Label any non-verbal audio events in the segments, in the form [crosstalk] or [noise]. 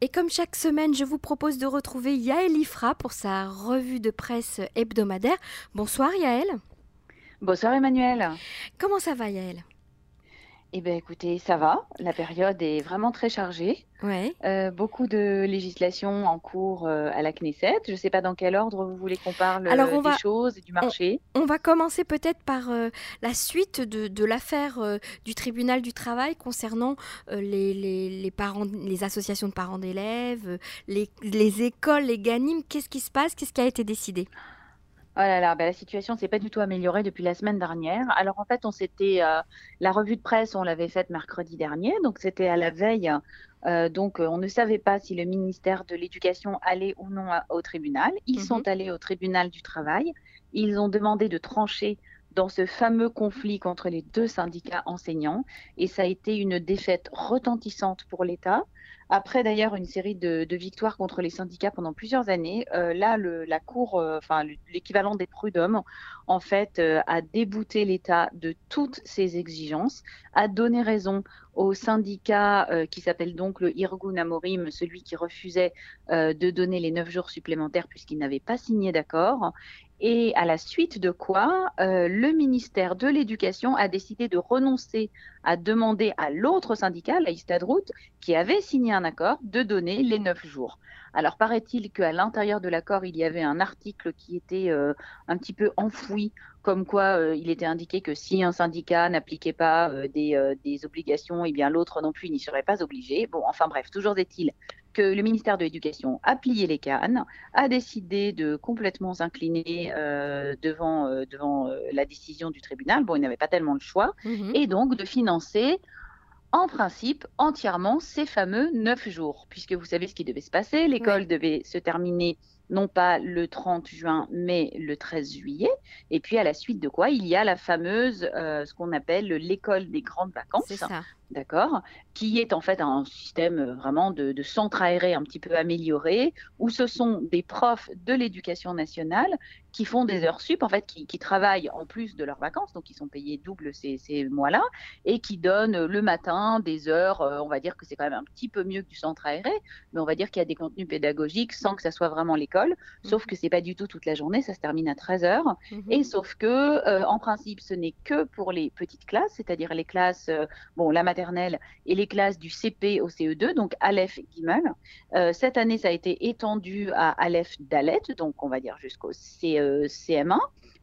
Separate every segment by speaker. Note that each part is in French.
Speaker 1: Et comme chaque semaine, je vous propose de retrouver Yaël Ifra pour sa revue de presse hebdomadaire. Bonsoir Yaël.
Speaker 2: Bonsoir Emmanuel.
Speaker 1: Comment ça va Yaël?
Speaker 2: Eh bien, écoutez, ça va. La période est vraiment très chargée.
Speaker 1: Ouais.
Speaker 2: Euh, beaucoup de législations en cours euh, à la Knesset. Je ne sais pas dans quel ordre vous voulez qu'on parle
Speaker 1: Alors, on
Speaker 2: des
Speaker 1: va-
Speaker 2: choses et du marché.
Speaker 1: On va commencer peut-être par euh, la suite de, de l'affaire euh, du tribunal du travail concernant euh, les, les- les parents, les associations de parents d'élèves, euh, les, les écoles, les ganimes. Qu'est-ce qui se passe? Qu'est-ce qui a été décidé?
Speaker 2: Oh là là, bah, la situation s'est pas du tout améliorée depuis la semaine dernière. Alors en fait, on s'était euh, la revue de presse, on l'avait faite mercredi dernier, donc c'était à la veille. Euh, donc euh, on ne savait pas si le ministère de l'Éducation allait ou non à- au tribunal. Ils
Speaker 1: Mhm.
Speaker 2: sont allés au tribunal du travail. Ils ont demandé de trancher dans ce fameux conflit contre les deux syndicats enseignants et ça a été une défaite retentissante pour l'État. Après d'ailleurs une série de, victoires contre les syndicats pendant plusieurs années, euh, là la cour, euh, enfin le- l'équivalent des prud'hommes, en fait, euh, a débouté l'État de toutes ses exigences, a donné raison au syndicat euh, qui s'appelle donc le Irgun Amorim, celui qui refusait euh, de donner les neuf jours supplémentaires puisqu'il n'avait pas signé d'accord. Et à la suite de quoi, euh, le ministère de l'Éducation a décidé de renoncer à demander à l'autre syndicat, la Istadrout, qui avait signé un accord, de donner les neuf jours. Alors paraît-il qu'à l'intérieur de l'accord, il y avait un article qui était euh, un petit peu enfoui, comme quoi euh, il était indiqué que si un syndicat n'appliquait pas euh, des, des obligations, eh bien l'autre non plus n'y serait pas obligé. Bon, enfin bref, toujours est-il que le ministère de l'Éducation a plié les cannes, a décidé de complètement s'incliner devant, devant la décision du tribunal. Bon, il n'avait pas tellement le choix
Speaker 1: Mhm.
Speaker 2: et donc de financer en principe entièrement ces fameux neuf jours, puisque vous savez ce qui devait se passer, l'école devait se terminer non pas le 30 juin, mais le 13 juillet, et puis à la suite de quoi il y a la fameuse, euh, ce qu'on appelle l'école des grandes vacances,
Speaker 1: ça.
Speaker 2: D'accord, qui est en fait un système euh, vraiment de, de centre aéré un petit peu amélioré, où ce sont des profs de l'éducation nationale qui font des heures sup, en fait, qui, qui travaillent en plus de leurs vacances, donc ils sont payés double ces, ces mois-là, et qui donnent euh, le matin des heures, euh, on va dire que c'est quand même un petit peu mieux que du centre aéré, mais on va dire qu'il y a des contenus pédagogiques sans que ça soit vraiment l'école, sauf que c'est pas du tout toute la journée, ça se termine à 13 heures,
Speaker 1: Mhm.
Speaker 2: et sauf que, euh, en principe, ce n'est que pour les petites classes, c'est-à-dire les classes, euh, bon, la maternelle et les classes du CP au CE2, donc Aleph Gimel. Euh, cette année, ça a été étendu à Aleph Dalet, donc on va dire jusqu'au C- euh, CM1.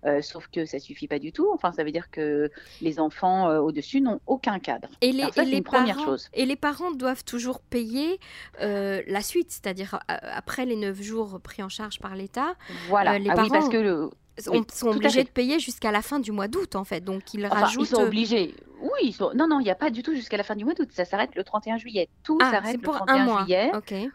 Speaker 2: euh, sauf que ça suffit pas du tout. Enfin, ça veut dire que les enfants euh, au-dessus n'ont aucun cadre.
Speaker 1: Et les,
Speaker 2: Alors ça,
Speaker 1: et
Speaker 2: c'est
Speaker 1: les
Speaker 2: une première
Speaker 1: parents,
Speaker 2: chose.
Speaker 1: et les parents doivent toujours payer euh, la suite, c'est-à-dire après les neuf jours pris en charge par l'État,
Speaker 2: Voilà.
Speaker 1: Les
Speaker 2: ah oui, parce
Speaker 1: parents-
Speaker 2: que le,
Speaker 1: sont,
Speaker 2: Oui,
Speaker 1: obligés de payer jusqu'à la fin du mois d'août en fait. Donc ils
Speaker 2: Enfin,
Speaker 1: rajoutent.
Speaker 2: ils sont obligés. Oui, sont... non, non, il n'y a pas du tout jusqu'à la fin du mois d'août. Ça s'arrête le 31 juillet. Tout
Speaker 1: Ah,
Speaker 2: s'arrête le
Speaker 1: pour
Speaker 2: 31
Speaker 1: un mois.
Speaker 2: juillet.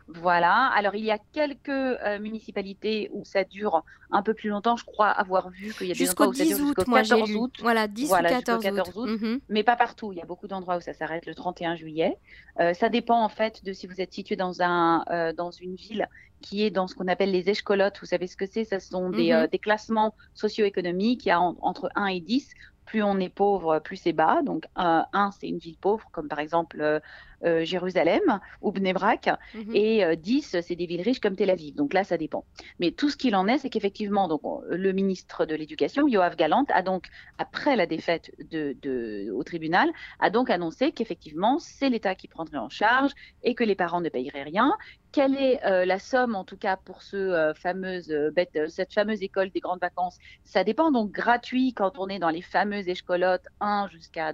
Speaker 2: Voilà. Alors, il y a quelques euh, municipalités où ça dure un peu plus longtemps. Je crois avoir vu qu'il y a des endroits où ça
Speaker 1: 10
Speaker 2: dure
Speaker 1: août,
Speaker 2: jusqu'au
Speaker 1: moi j'ai
Speaker 2: 14
Speaker 1: lu.
Speaker 2: août.
Speaker 1: Voilà, 10
Speaker 2: Voilà,
Speaker 1: ou
Speaker 2: jusqu'au
Speaker 1: 14
Speaker 2: 14
Speaker 1: août.
Speaker 2: août.
Speaker 1: Mhm.
Speaker 2: Mais pas partout. Il y a beaucoup d'endroits où ça s'arrête le 31 juillet. Euh, ça dépend en fait de si vous êtes situé dans, un, euh, dans une ville qui est dans ce qu'on appelle les échecolotes. Vous savez ce que c'est? Ce sont des,
Speaker 1: Mhm.
Speaker 2: euh, des classements socio-économiques. Il y a en- entre 1 et 10. Plus on est pauvre, plus c'est bas. Donc, 1, c'est une ville pauvre, comme par exemple euh, Jérusalem ou Bnebrak.
Speaker 1: Mhm.
Speaker 2: Et euh, 10, c'est des villes riches comme Tel Aviv. Donc là, ça dépend. Mais tout ce qu'il en est, c'est qu'effectivement, donc le ministre de l'Éducation, Yoav Galant, a donc, après la défaite de, de- au tribunal, a donc annoncé qu'effectivement, c'est l'État qui prendrait en charge et que les parents ne paieraient rien. Quelle est euh, la somme, en tout cas, pour ce, euh, fameuse, bête- cette fameuse école des grandes vacances? Ça dépend donc gratuit quand on est dans les fameuses échecolotes 1 jusqu'à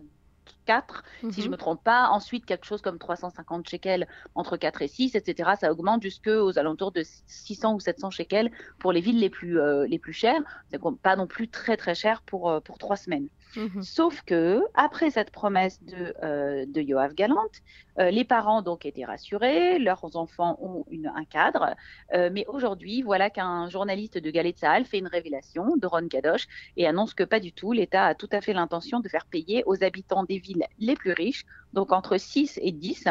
Speaker 2: 4 si je
Speaker 1: Mhm.
Speaker 2: me trompe pas. Ensuite, quelque chose comme 350 shekels entre 4 et 6, etc. Ça augmente jusqu'aux alentours de 600 ou 700 shekels pour les villes les plus, euh, les plus chères. C'est pas non plus très très cher pour, euh, pour trois semaines.
Speaker 1: Mhm.
Speaker 2: Sauf que, après cette promesse de, euh, de Yoav Galant, euh, les parents donc étaient rassurés, leurs enfants ont un cadre. Euh, mais aujourd'hui, voilà qu'un journaliste de Galet fait une révélation, Doron Kadosh, et annonce que pas du tout. L'État a tout à fait l'intention de faire payer aux habitants des villes les plus riches donc entre 6 et 10,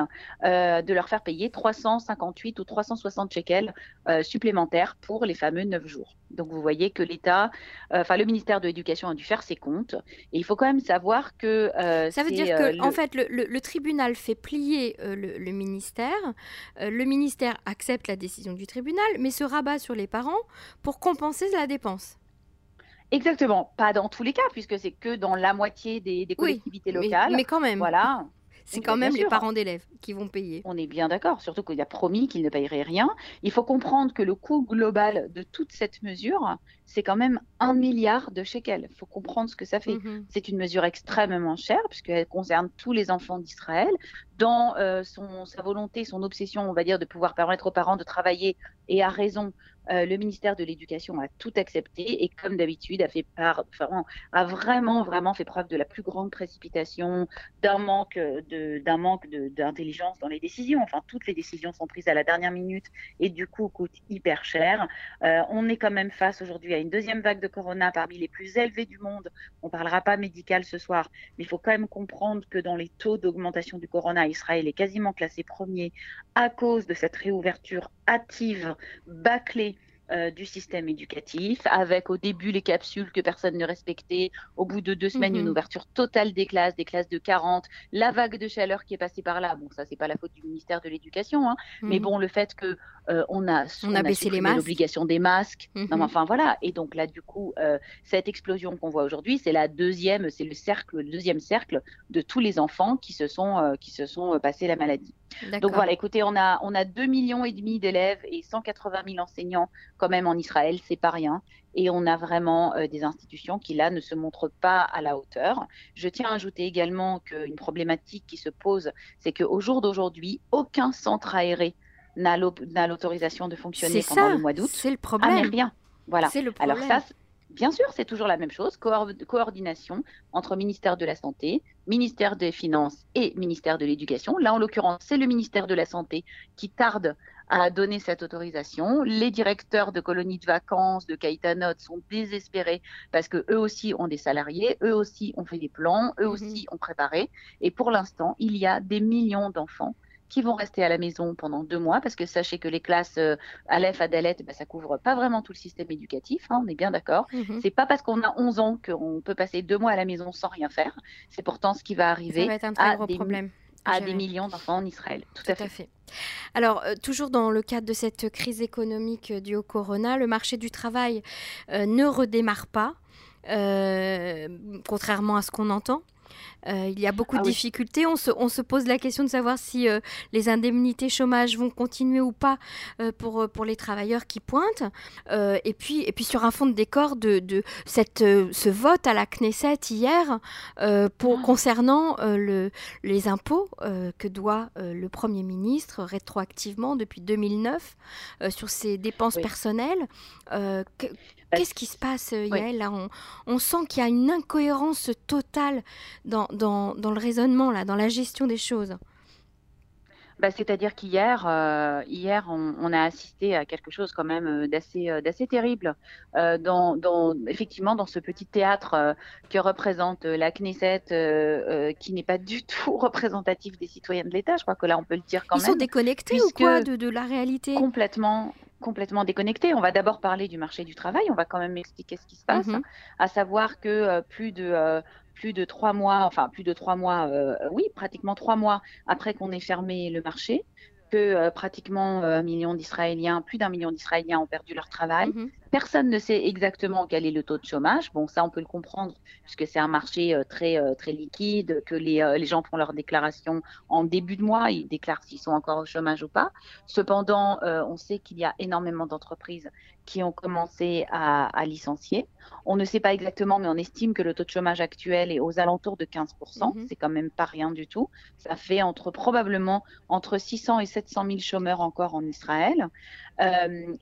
Speaker 2: euh, de leur faire payer 358 ou 360 shekels euh, supplémentaires pour les fameux 9 jours. Donc vous voyez que l'État, euh, enfin le ministère de l'Éducation a dû faire ses comptes. Et il faut quand même savoir que...
Speaker 1: Ça veut dire que, en fait, le, tribunal fait plier le, le, ministère, le ministère accepte la décision du tribunal, mais se rabat sur les parents pour compenser la dépense.
Speaker 2: Exactement, pas dans tous les cas, puisque c'est que dans la moitié des, collectivités locales.
Speaker 1: Mais, quand même.
Speaker 2: Voilà.
Speaker 1: C'est quand même les parents d'élèves qui vont payer.
Speaker 2: On est bien d'accord, surtout qu'il a promis qu'ils ne paieraient rien. Il faut comprendre que le coût global de toute cette mesure, c'est quand même un milliard de shekels. Il faut comprendre ce que ça fait. Mhm. C'est une mesure extrêmement chère, puisqu'elle concerne tous les enfants d'Israël. Dans euh, son, sa volonté, son obsession, on va dire, de pouvoir permettre aux parents de travailler, et à raison, euh, le ministère de l'Éducation a tout accepté et comme d'habitude a fait vraiment vraiment fait preuve de la plus grande précipitation, d'un manque de d'un manque d'intelligence dans les décisions. Enfin, toutes les décisions sont prises à la dernière minute et du coup coûtent hyper cher. Euh, on est quand même face aujourd'hui à une deuxième vague de corona parmi les plus élevées du monde. On parlera pas médical ce soir, mais il faut quand même comprendre que dans les taux d'augmentation du corona, Israël est quasiment classé premier à cause de cette réouverture hâtive, bâclée euh, du système éducatif, avec au début les capsules que personne ne respectait, au bout de deux semaines une mhm. ouverture totale des classes, des classes de 40, la vague de chaleur qui est passée par là. Bon, ça c'est pas la faute du ministère de l'Éducation, hein, mais mhm. bon le fait que euh, on a
Speaker 1: on, a, baissé les masques,
Speaker 2: l'obligation des masques, non, mhm. enfin voilà, et donc là du coup euh, cette explosion qu'on voit aujourd'hui, c'est la deuxième, c'est le cercle, le deuxième cercle de tous les enfants qui se sont qui se sont passés la maladie. Donc voilà, écoutez, on a on a 2 millions et demi d'élèves et 180 000 enseignants quand même en Israël, c'est pas rien. Et on a vraiment euh, des institutions qui, là, ne se montrent pas à la hauteur. Je tiens à ajouter également qu'une problématique qui se pose, c'est qu'au jour d'aujourd'hui, aucun centre aéré n'a l'autorisation de fonctionner pendant le mois d'août.
Speaker 1: C'est le problème. Ah,
Speaker 2: mais rien. Voilà. Le Alors ça, Bien sûr, c'est toujours la même chose, coordination entre ministère de la Santé, ministère des Finances et ministère de l'Éducation. Là, en l'occurrence, c'est le ministère de la Santé qui tarde à donner cette autorisation. Les directeurs de colonies de vacances, de Caïtanot sont désespérés parce que eux aussi ont des salariés, eux aussi ont fait des plans, eux mhm. aussi ont préparé. Et pour l'instant, il y a des millions d'enfants qui vont rester à la maison pendant deux mois, parce que sachez que les classes euh, Aleph, Adalet, bah, ça couvre pas vraiment tout le système éducatif, hein, on est bien d'accord. Mhm. C'est pas parce qu'on a 11 ans qu'on peut passer deux mois à la maison sans rien faire. C'est pourtant ce qui va arriver
Speaker 1: à, des,
Speaker 2: à des, millions d'enfants en Israël. Tout, à, fait.
Speaker 1: Alors, euh, toujours dans le cadre de cette crise économique euh, due au corona, le marché du travail ne redémarre pas. contrairement à ce qu'on entend. Euh, il y a beaucoup ah de difficultés. On se, pose la question de savoir si euh, les indemnités chômage vont continuer ou pas euh, pour, pour les travailleurs qui pointent. et, puis, et puis sur un fond de décor de, cette, ce vote à la Knesset hier pour, ah. concernant le, les impôts que doit le Premier ministre rétroactivement depuis 2009 sur ses dépenses personnelles. Qu'est-ce qui se passe, Yael là, on, sent qu'il y a une incohérence totale dans, dans, le raisonnement, là, dans la gestion des choses.
Speaker 2: Bah, C'est-à-dire qu'hier, euh, hier, on, a assisté à quelque chose quand même euh, d'assez, euh, d'assez terrible, dans, dans, effectivement dans ce petit théâtre que représente la Knesset, qui n'est pas du [laughs] tout représentatif des citoyens de l'État. Je crois que là, on peut le dire quand
Speaker 1: même.
Speaker 2: Ils sont
Speaker 1: déconnectés ou quoi de, de la réalité?
Speaker 2: Complètement, complètement déconnecté. On va d'abord parler du marché du travail, on va quand même expliquer ce qui se passe, mhm. à savoir que euh, plus de euh, plus de trois mois, enfin plus de trois mois, euh, oui, pratiquement trois mois après qu'on ait fermé le marché, que pratiquement un million d'Israéliens, plus d'un million d'Israéliens ont perdu leur travail, mhm. Personne ne sait exactement quel est le taux de chômage. Bon, ça, on peut le comprendre puisque c'est un marché euh, très, euh, très liquide, que les, euh, les gens font leur déclaration en début de mois, ils déclarent s'ils sont encore au chômage ou pas. Cependant, on sait qu'il y a énormément d'entreprises qui ont commencé à, licencier. On ne sait pas exactement, mais on estime que le taux de chômage actuel est aux alentours de 15%. Mhm. C'est quand même pas rien du tout. Ça fait entre probablement entre 600 et 700 000 chômeurs encore en Israël.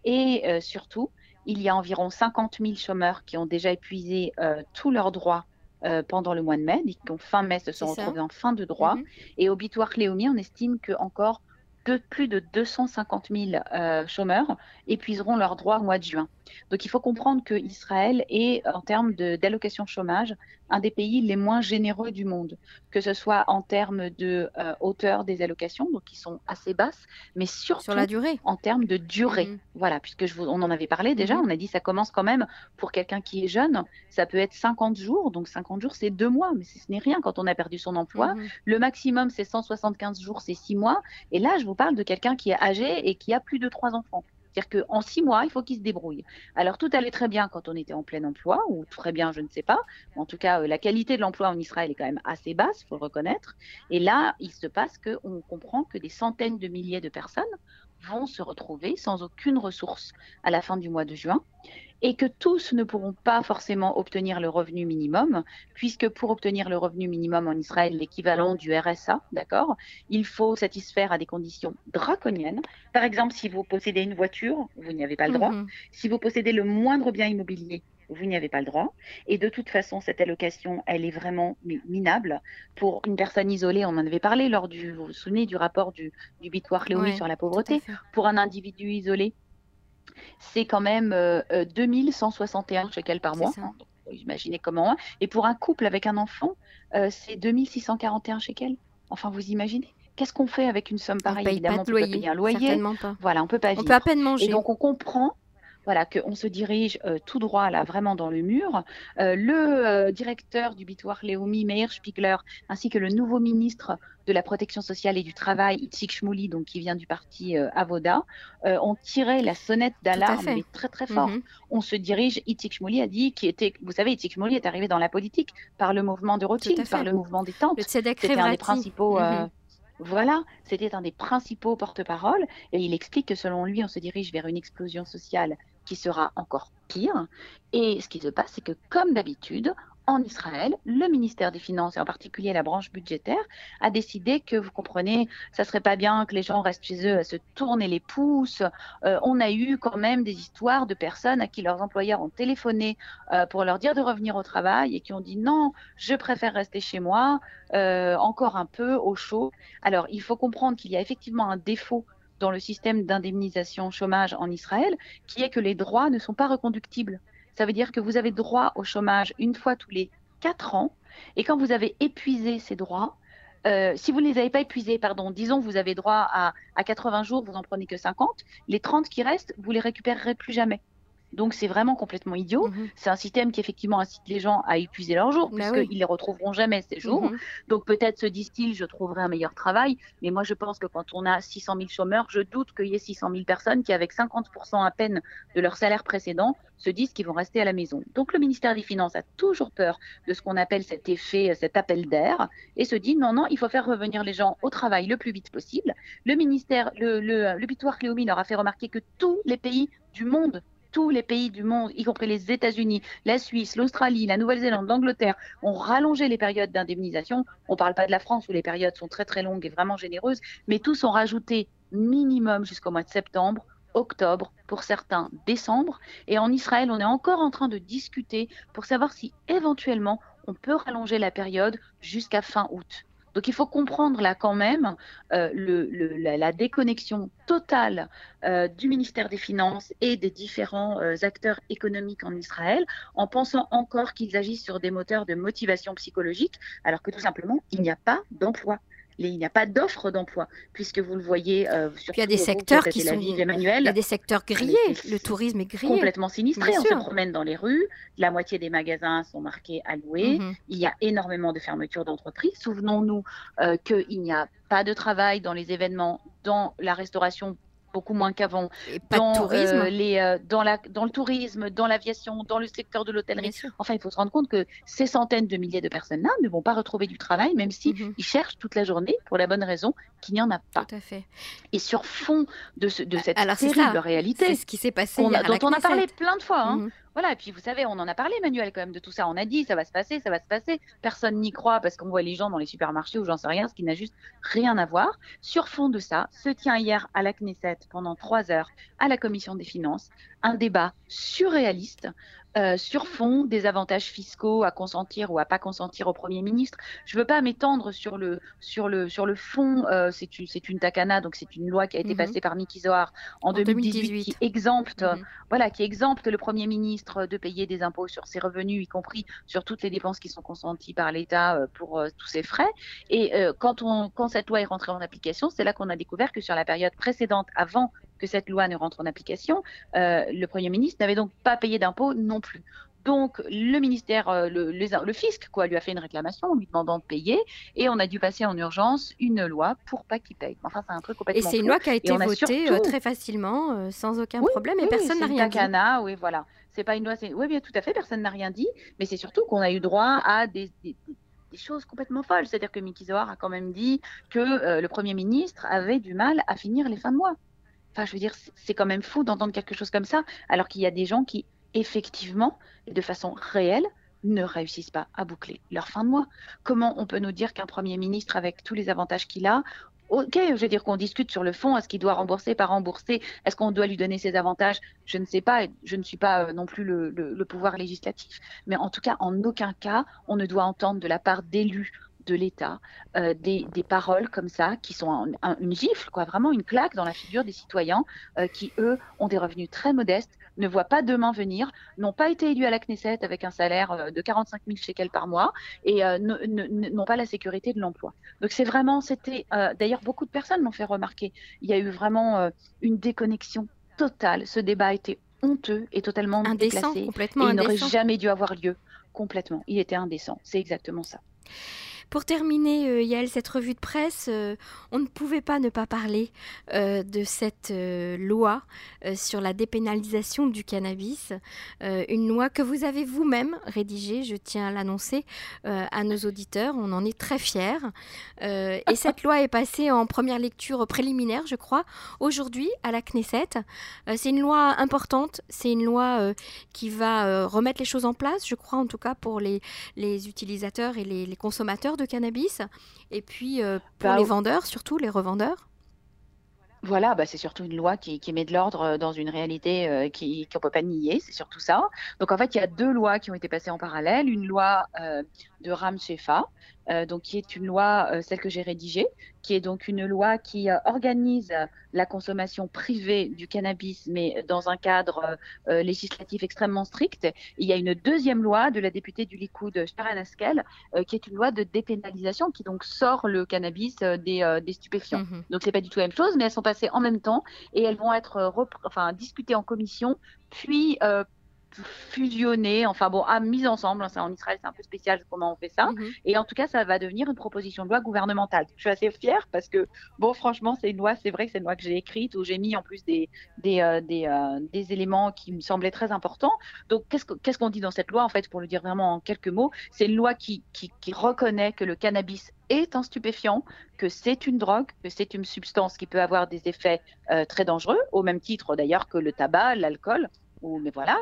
Speaker 2: et surtout, il y a environ 50 000 chômeurs qui ont déjà épuisé euh, tous leurs droits euh, pendant le mois de mai, qui ont fin mai se sont retrouvés en fin de droit. Mhm. Et au Bitoire Cléomi, on estime que encore de plus de 250 000 euh, chômeurs épuiseront leurs droits au mois de juin. Donc il faut comprendre que Israël est, en termes d'allocation chômage, un des pays les moins généreux du monde, que ce soit en termes de euh, hauteur des allocations, donc qui sont assez basses, mais surtout
Speaker 1: Sur la durée.
Speaker 2: en termes de durée.
Speaker 1: Mhm.
Speaker 2: Voilà, puisque je vous, on en avait parlé déjà,
Speaker 1: Mhm.
Speaker 2: on a dit ça commence quand même pour quelqu'un qui est jeune, ça peut être 50 jours, donc 50 jours c'est deux mois, mais ce n'est rien quand on a perdu son emploi.
Speaker 1: Mhm.
Speaker 2: Le maximum c'est 175 jours, c'est six mois. Et là, je vous parle de quelqu'un qui est âgé et qui a plus de trois enfants. C'est-à-dire qu'en six mois, il faut qu'il se débrouille. Alors, tout allait très bien quand on était en plein emploi, ou très bien, je ne sais pas. En tout cas, euh, la qualité de l'emploi en Israël est quand même assez basse, il faut le reconnaître. Et là, il se passe qu'on comprend que des centaines de milliers de personnes vont se retrouver sans aucune ressource à la fin du mois de juin et que tous ne pourront pas forcément obtenir le revenu minimum, puisque pour obtenir le revenu minimum en Israël, l'équivalent du RSA, d'accord, il faut satisfaire à des conditions draconiennes. Par exemple, si vous possédez une voiture, vous n'y avez pas le droit.
Speaker 1: Mhm.
Speaker 2: Si vous possédez le moindre bien immobilier, vous n'y avez pas le droit. Et de toute façon, cette allocation, elle est vraiment mi- minable. Pour une personne isolée, on en avait parlé lors du, vous vous souvenez du rapport du, du
Speaker 1: Ouais,
Speaker 2: sur la pauvreté. Pour un individu isolé, c'est quand même euh, euh, 2161 shekels par mois. hein. Donc, vous imaginez comment. Et pour un couple avec un enfant, euh, c'est 2641 shekels. Enfin, vous imaginez Qu'est-ce qu'on fait avec une somme
Speaker 1: On
Speaker 2: pareille
Speaker 1: paye
Speaker 2: Évidemment,
Speaker 1: pas
Speaker 2: on
Speaker 1: de
Speaker 2: peut
Speaker 1: loyer.
Speaker 2: payer un loyer.
Speaker 1: Certainement pas.
Speaker 2: Voilà, on peut pas
Speaker 1: On
Speaker 2: vivre.
Speaker 1: peut à peine
Speaker 2: Et
Speaker 1: manger.
Speaker 2: donc on comprend voilà, qu'on se dirige euh, tout droit là, vraiment dans le mur. Euh, le euh, directeur du Bitoire Léomi, Meir Spiegler, ainsi que le nouveau ministre de la Protection sociale et du Travail, Itzik Shmouli, donc qui vient du parti euh, Avoda, euh, ont tiré la sonnette d'alarme mais très très fort.
Speaker 1: Mhm.
Speaker 2: On se dirige, Itzik Shmouli a dit, qui était, vous savez, Itzik Shmouli est arrivé dans la politique par le mouvement de Rothschild, par le mouvement des tentes. C'était un des principaux. euh,
Speaker 1: Mhm.
Speaker 2: Voilà, c'était un des principaux porte-parole. Et il explique que selon lui, on se dirige vers une explosion sociale qui sera encore pire. Et ce qui se passe, c'est que comme d'habitude, en Israël, le ministère des Finances, et en particulier la branche budgétaire, a décidé que, vous comprenez, ça serait pas bien que les gens restent chez eux à se tourner les pouces. Euh, on a eu quand même des histoires de personnes à qui leurs employeurs ont téléphoné euh, pour leur dire de revenir au travail et qui ont dit non, je préfère rester chez moi, euh, encore un peu au chaud. Alors, il faut comprendre qu'il y a effectivement un défaut dans le système d'indemnisation chômage en Israël, qui est que les droits ne sont pas reconductibles. Ça veut dire que vous avez droit au chômage une fois tous les quatre ans, et quand vous avez épuisé ces droits, euh, si vous ne les avez pas épuisés, pardon, disons vous avez droit à, à 80 jours, vous en prenez que 50, les 30 qui restent, vous les récupérerez plus jamais. Donc c'est vraiment complètement idiot.
Speaker 1: Mhm.
Speaker 2: C'est un système qui effectivement incite les gens à épuiser leurs jours,
Speaker 1: Bah
Speaker 2: puisqu'ils
Speaker 1: oui.
Speaker 2: les retrouveront jamais ces jours.
Speaker 1: Mhm.
Speaker 2: Donc peut-être se disent-ils, je trouverai un meilleur travail. Mais moi, je pense que quand on a 600 000 chômeurs, je doute qu'il y ait 600 000 personnes qui, avec 50% à peine de leur salaire précédent, se disent qu'ils vont rester à la maison. Donc le ministère des Finances a toujours peur de ce qu'on appelle cet effet, cet appel d'air, et se dit non, non, il faut faire revenir les gens au travail le plus vite possible. Le ministère, le, le, le Bitoire Léomi leur a fait remarquer que tous les pays du monde tous les pays du monde, y compris les États-Unis, la Suisse, l'Australie, la Nouvelle-Zélande, l'Angleterre, ont rallongé les périodes d'indemnisation. On ne parle pas de la France où les périodes sont très très longues et vraiment généreuses, mais tous ont rajouté minimum jusqu'au mois de septembre, octobre, pour certains décembre. Et en Israël, on est encore en train de discuter pour savoir si éventuellement on peut rallonger la période jusqu'à fin août. Donc il faut comprendre là quand même euh, la, déconnexion totale euh, du ministère des Finances et des différents euh, acteurs économiques en Israël en pensant encore qu'ils agissent sur des moteurs de motivation psychologique alors que tout simplement il n'y a pas d'emploi. Il n'y a pas d'offre d'emploi, puisque vous le voyez. Euh,
Speaker 1: il y a des secteurs qui sont.
Speaker 2: Emmanuel,
Speaker 1: il y a des secteurs grillés. Le tourisme est grillé.
Speaker 2: Complètement sinistré. Bien On sûr. se promène dans les rues. La moitié des magasins sont marqués à louer. Mm -hmm. Il y a énormément de fermetures d'entreprises. Souvenons-nous euh, qu'il n'y a pas de travail dans les événements, dans la restauration beaucoup moins qu'avant.
Speaker 1: Dans, tourisme.
Speaker 2: Euh, les, euh, dans, la, dans le tourisme, dans l'aviation, dans le secteur de l'hôtellerie. Enfin, il faut se rendre compte que ces centaines de milliers de personnes-là ne vont pas retrouver du travail, même si mm -hmm. ils cherchent toute la journée pour la bonne raison qu'il n'y en a pas.
Speaker 1: Tout à fait.
Speaker 2: Et sur fond de, ce, de cette
Speaker 1: Alors,
Speaker 2: terrible
Speaker 1: ça.
Speaker 2: réalité,
Speaker 1: c'est ce qui s'est passé
Speaker 2: on a, dont on a parlé plein de fois. Hein.
Speaker 1: Mm -hmm.
Speaker 2: Voilà, et puis vous savez, on en a parlé, Manuel, quand même, de tout ça. On a dit, ça va se passer, ça va se passer. Personne n'y croit parce qu'on voit les gens dans les supermarchés ou j'en sais rien, ce qui n'a juste rien à voir. Sur fond de ça, se tient hier à la Knesset pendant trois heures, à la Commission des Finances, un débat surréaliste euh, sur fond des avantages fiscaux à consentir ou à pas consentir au Premier ministre. Je ne veux pas m'étendre sur le, sur le, sur le fond, euh, c'est une, une takana, donc c'est une loi qui a été mhm. passée par Zohar en, 2018, qui exempte, mhm. voilà, qui exempte le Premier ministre de payer des impôts sur ses revenus, y compris sur toutes les dépenses qui sont consenties par l'État euh, pour tous ses frais. Et quand, on, quand cette loi est rentrée en application, c'est là qu'on a découvert que sur la période précédente, avant que cette loi ne rentre en application, euh, le Premier ministre n'avait donc pas payé d'impôts non plus. Donc le ministère, euh, le, le, fisc, quoi, lui a fait une réclamation en lui demandant de payer, et on a dû passer en urgence une loi pour pas qu'il paye. Enfin, c'est un truc complètement.
Speaker 1: Et c'est une loi qui a été votée euh, très facilement, sans aucun problème, et personne n'a rien
Speaker 2: dit. Oui, voilà. C'est pas une loi. Oui, bien tout à fait, personne n'a rien dit, mais c'est surtout qu'on a eu droit à des, des, choses complètement folles. C'est-à-dire que Mickey Zohar a quand même dit que le Premier ministre avait du mal à finir les fins de mois. Enfin, je veux dire, c'est quand même fou d'entendre quelque chose comme ça, alors qu'il y a des gens qui, effectivement, de façon réelle, ne réussissent pas à boucler leur fin de mois. Comment on peut nous dire qu'un Premier ministre, avec tous les avantages qu'il a, Ok, je veux dire qu'on discute sur le fond, est-ce qu'il doit rembourser, pas rembourser, est-ce qu'on doit lui donner ses avantages Je ne sais pas, je ne suis pas euh, non plus le, le, pouvoir législatif. Mais en tout cas, en aucun cas, on ne doit entendre de la part d'élus de l'État, euh, des, paroles comme ça qui sont une gifle, quoi, vraiment une claque dans la figure des citoyens euh, qui, eux, ont des revenus très modestes, ne voient pas demain venir, n'ont pas été élus à la Knesset avec un salaire euh, de 45 000 shekels par mois et n'ont pas la sécurité de l'emploi. Donc c'est vraiment, c'était, d'ailleurs beaucoup de personnes m'ont fait remarquer, il y a eu vraiment une déconnexion totale. Ce débat a été honteux et totalement
Speaker 1: indécent. Complètement
Speaker 2: et il n'aurait jamais dû avoir lieu. Complètement. Il était indécent. C'est exactement ça.
Speaker 1: Pour terminer, euh, Yael, cette revue de presse, euh, on ne pouvait pas ne pas parler euh, de cette loi sur la dépénalisation du cannabis, une loi que vous avez vous-même rédigée, je tiens à l'annoncer à nos auditeurs, on en est très fiers. et cette [laughs] loi est passée en première lecture préliminaire, je crois, aujourd'hui à la Knesset. c'est une loi importante, c'est une loi qui va remettre les choses en place, je crois en tout cas pour les, les utilisateurs et les, les consommateurs de cannabis et puis euh, pour bah, les vendeurs, surtout les revendeurs
Speaker 2: voilà, bah c'est surtout une loi qui, met de l'ordre euh, dans une réalité euh, qui qu'on ne peut pas nier, c'est surtout ça. Donc en fait, il y a deux lois qui ont été passées en parallèle. Une loi de Ram Shefa, euh, donc qui est une loi, euh, celle que j'ai rédigée, qui est donc une loi qui euh, organise la consommation privée du cannabis, mais dans un cadre législatif extrêmement strict. il y a une deuxième loi de la députée du Likoud, Sharon Askel, qui est une loi de dépénalisation qui donc sort le cannabis des, des stupéfiants. Mm-hmm. Donc c'est pas du tout la même chose, mais elles sont passées en même temps et elles vont être enfin, discutées en commission, puis fusionner, enfin bon, à mise ensemble. Hein, en Israël, c'est un peu spécial comment on fait ça. Mhm. Et en tout cas, ça va devenir une proposition de loi gouvernementale. Je suis assez fière parce que, bon, franchement, c'est une loi, c'est vrai que c'est une loi que j'ai écrite où j'ai mis en plus des, des, euh, des, euh, des, éléments qui me semblaient très importants. Donc, qu'est-ce qu'on dit dans cette loi, en fait, pour le dire vraiment en quelques mots? C'est une loi qui, qui, reconnaît que le cannabis est un stupéfiant, que c'est une drogue, que c'est une substance qui peut avoir des effets euh, très dangereux, au même titre d'ailleurs que le tabac, l'alcool mais voilà,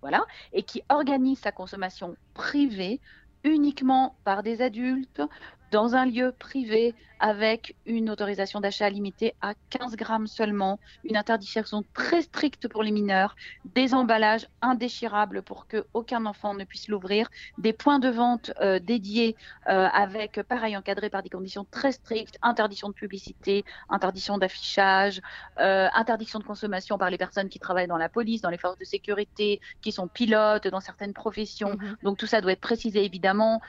Speaker 2: voilà, et qui organise sa consommation privée uniquement par des adultes dans un lieu privé avec une autorisation d'achat limitée à 15 grammes seulement, une interdiction très stricte pour les mineurs, des emballages indéchirables pour que aucun enfant ne puisse l'ouvrir, des points de vente euh, dédiés euh, avec, pareil, encadrés par des conditions très strictes, interdiction de publicité, interdiction d'affichage, euh, interdiction de consommation par les personnes qui travaillent dans la police, dans les forces de sécurité, qui sont pilotes dans certaines professions. Mhm. Donc tout ça doit être précisé évidemment,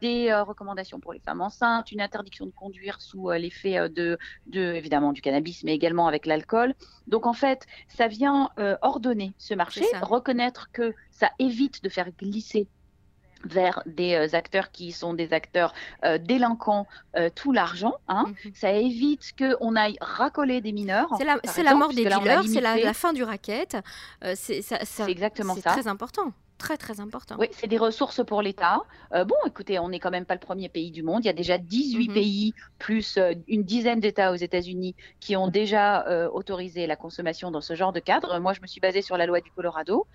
Speaker 2: des recommandations pour les femmes enceintes, une interdiction de conduire sous euh, l'effet euh, de, évidemment du cannabis, mais également avec l'alcool. Donc en fait, ça vient euh, ordonner ce marché, reconnaître que ça évite de faire glisser vers des acteurs qui sont des acteurs délinquants tout l'argent. Hein. Mhm. Ça évite qu'on aille racoler des mineurs.
Speaker 1: C'est la, la, mort des dealers, c'est la, fin du racket. c'est exactement ça. C'est très important. Très très important.
Speaker 2: Oui, c'est des ressources pour l'État. Euh, bon, écoutez, on n'est quand même pas le premier pays du monde. Il y a déjà 18 mhm. pays plus euh, une dizaine d'États aux États-Unis qui ont déjà euh, autorisé la consommation dans ce genre de cadre. Moi, je me suis basée sur la loi du Colorado,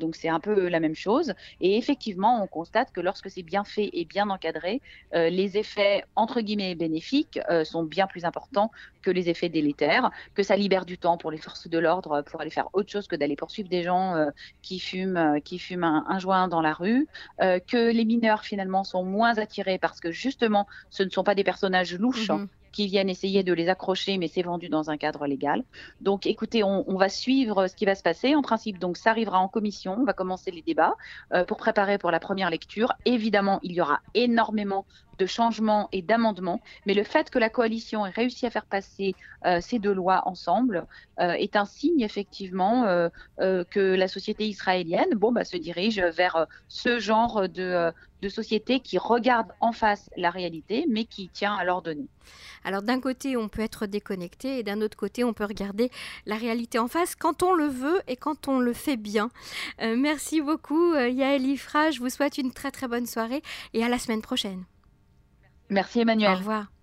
Speaker 2: donc c'est un peu la même chose. Et effectivement, on constate que lorsque c'est bien fait et bien encadré, les effets entre guillemets bénéfiques sont bien plus importants que les effets délétères, que ça libère du temps pour les forces de l'ordre pour aller faire autre chose que d'aller poursuivre des gens qui fument, qui fument un, joint dans la rue, euh, que les mineurs finalement sont moins attirés parce que justement ce ne sont pas des personnages louches. Mhm. Qui viennent essayer de les accrocher, mais c'est vendu dans un cadre légal. Donc, écoutez, on, va suivre ce qui va se passer. En principe, donc, ça arrivera en commission. On va commencer les débats euh, pour préparer pour la première lecture. Évidemment, il y aura énormément de changements et d'amendements, mais le fait que la coalition ait réussi à faire passer euh, ces deux lois ensemble euh, est un signe effectivement que la société israélienne bon, bah, se dirige vers ce genre de, de société qui regarde en face la réalité, mais qui tient à l'ordonner.
Speaker 1: Alors d'un côté, on peut être déconnecté et d'un autre côté, on peut regarder la réalité en face quand on le veut et quand on le fait bien. merci beaucoup Yael Ifra, je vous souhaite une très très bonne soirée et à la semaine prochaine.
Speaker 2: Merci Emmanuel.
Speaker 1: Au revoir.